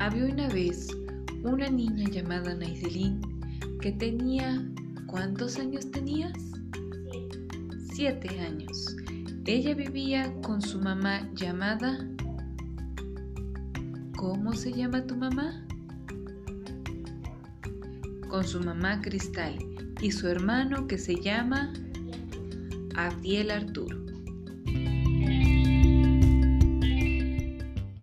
Había una vez una niña llamada Naiselin que tenía... ¿Cuántos años tenías? Siete años. Ella vivía con su mamá llamada... ¿Cómo se llama tu mamá? Con su mamá Cristal y su hermano que se llama Abdiel Arturo.